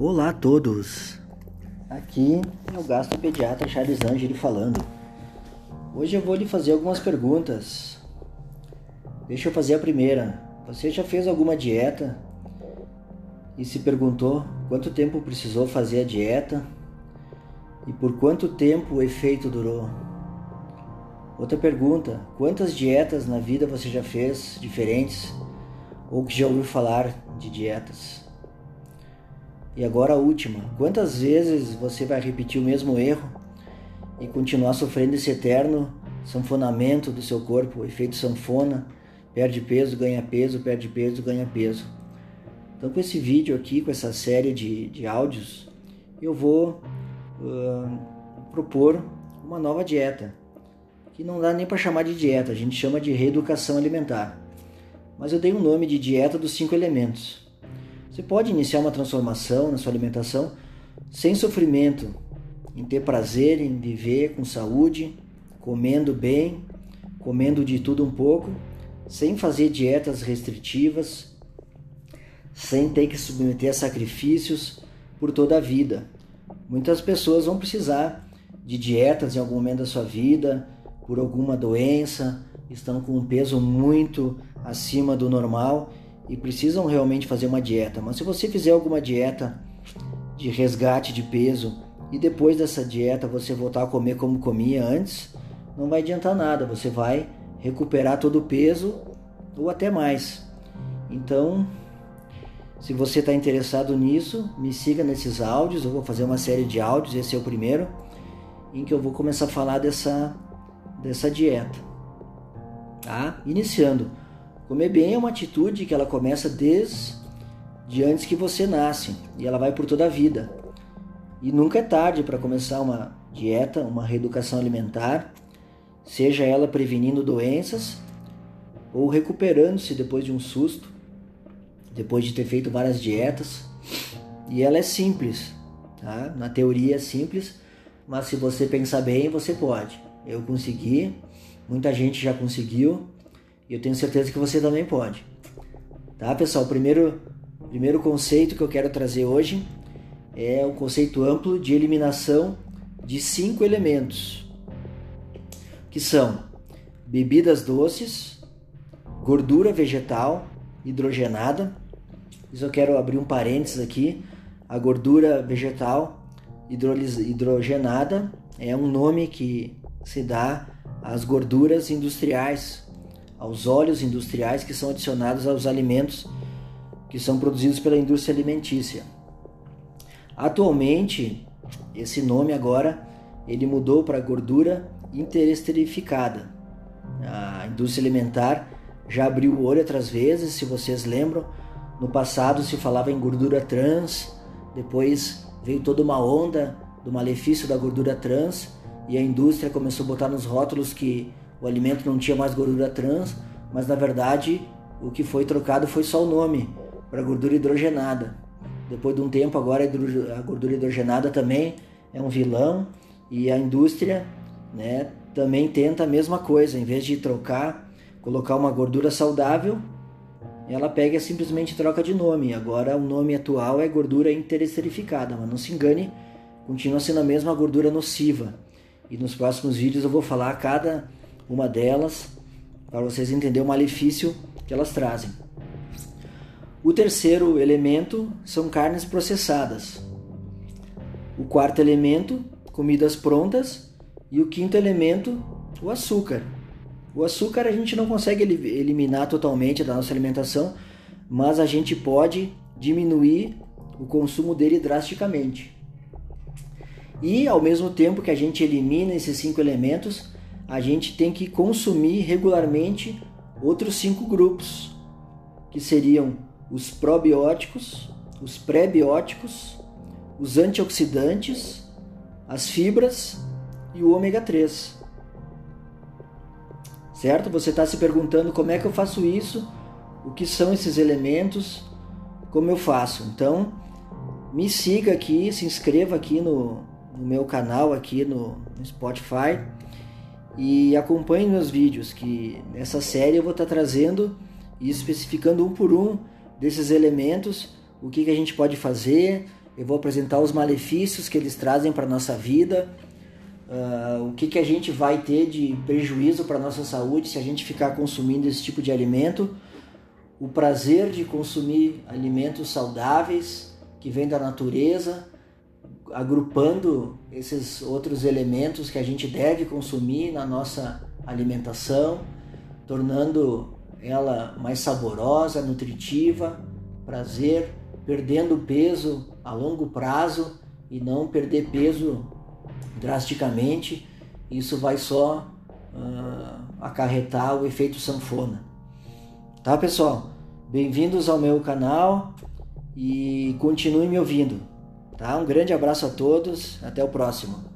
Olá a todos! Aqui é o gastropediatra Charles Angeli falando. Hoje eu vou lhe fazer algumas perguntas. Deixa eu fazer a primeira. Você já fez alguma dieta e se perguntou quanto tempo precisou fazer a dieta e por quanto tempo o efeito durou? Outra pergunta: quantas dietas na vida você já fez diferentes ou que já ouviu falar de dietas? E agora a última: quantas vezes você vai repetir o mesmo erro e continuar sofrendo esse eterno sanfonamento do seu corpo, efeito sanfona, perde peso, ganha peso, perde peso, ganha peso. Então, com esse vídeo aqui, com essa série de, de áudios, eu vou uh, propor uma nova dieta, que não dá nem para chamar de dieta, a gente chama de reeducação alimentar. Mas eu dei o um nome de dieta dos cinco elementos. Você pode iniciar uma transformação na sua alimentação sem sofrimento, em ter prazer em viver com saúde, comendo bem, comendo de tudo um pouco, sem fazer dietas restritivas, sem ter que submeter a sacrifícios por toda a vida. Muitas pessoas vão precisar de dietas em algum momento da sua vida, por alguma doença, estão com um peso muito acima do normal e precisam realmente fazer uma dieta. Mas se você fizer alguma dieta de resgate de peso e depois dessa dieta você voltar a comer como comia antes, não vai adiantar nada. Você vai recuperar todo o peso ou até mais. Então, se você está interessado nisso, me siga nesses áudios. Eu vou fazer uma série de áudios, esse é o primeiro, em que eu vou começar a falar dessa, dessa dieta. Tá? Iniciando. Comer bem é uma atitude que ela começa desde de antes que você nasce e ela vai por toda a vida. E nunca é tarde para começar uma dieta, uma reeducação alimentar, seja ela prevenindo doenças ou recuperando-se depois de um susto, depois de ter feito várias dietas. E ela é simples, tá? Na teoria é simples, mas se você pensar bem, você pode. Eu consegui, muita gente já conseguiu e eu tenho certeza que você também pode. Tá, pessoal? O primeiro, primeiro conceito que eu quero trazer hoje é o conceito amplo de eliminação de cinco elementos, que são bebidas doces, gordura vegetal hidrogenada. Isso eu quero abrir um parênteses aqui. A gordura vegetal hidrogenada é um nome que se dá às gorduras industriais aos óleos industriais que são adicionados aos alimentos que são produzidos pela indústria alimentícia. Atualmente, esse nome agora ele mudou para gordura interesterificada. A indústria alimentar já abriu o olho outras vezes, se vocês lembram, no passado se falava em gordura trans, depois veio toda uma onda do malefício da gordura trans e a indústria começou a botar nos rótulos que o alimento não tinha mais gordura trans, mas na verdade o que foi trocado foi só o nome para gordura hidrogenada. Depois de um tempo, agora a gordura hidrogenada também é um vilão e a indústria né, também tenta a mesma coisa, em vez de trocar, colocar uma gordura saudável, ela pega e simplesmente troca de nome. Agora o nome atual é gordura interesterificada, mas não se engane, continua sendo a mesma gordura nociva. E nos próximos vídeos eu vou falar cada uma delas, para vocês entenderem o malefício que elas trazem. O terceiro elemento são carnes processadas. O quarto elemento, comidas prontas. E o quinto elemento, o açúcar. O açúcar a gente não consegue eliminar totalmente da nossa alimentação, mas a gente pode diminuir o consumo dele drasticamente. E ao mesmo tempo que a gente elimina esses cinco elementos, a gente tem que consumir regularmente outros cinco grupos, que seriam os probióticos, os pré-bióticos, os antioxidantes, as fibras e o ômega 3. Certo? Você está se perguntando como é que eu faço isso, o que são esses elementos, como eu faço. Então, me siga aqui, se inscreva aqui no, no meu canal aqui no, no Spotify e acompanhe meus vídeos, que nessa série eu vou estar trazendo e especificando um por um desses elementos, o que, que a gente pode fazer, eu vou apresentar os malefícios que eles trazem para nossa vida, uh, o que, que a gente vai ter de prejuízo para nossa saúde se a gente ficar consumindo esse tipo de alimento, o prazer de consumir alimentos saudáveis que vêm da natureza, agrupando esses outros elementos que a gente deve consumir na nossa alimentação, tornando ela mais saborosa, nutritiva, prazer, perdendo peso a longo prazo e não perder peso drasticamente. Isso vai só uh, acarretar o efeito sanfona. Tá, pessoal? Bem-vindos ao meu canal e continuem me ouvindo. Tá? Um grande abraço a todos, até o próximo.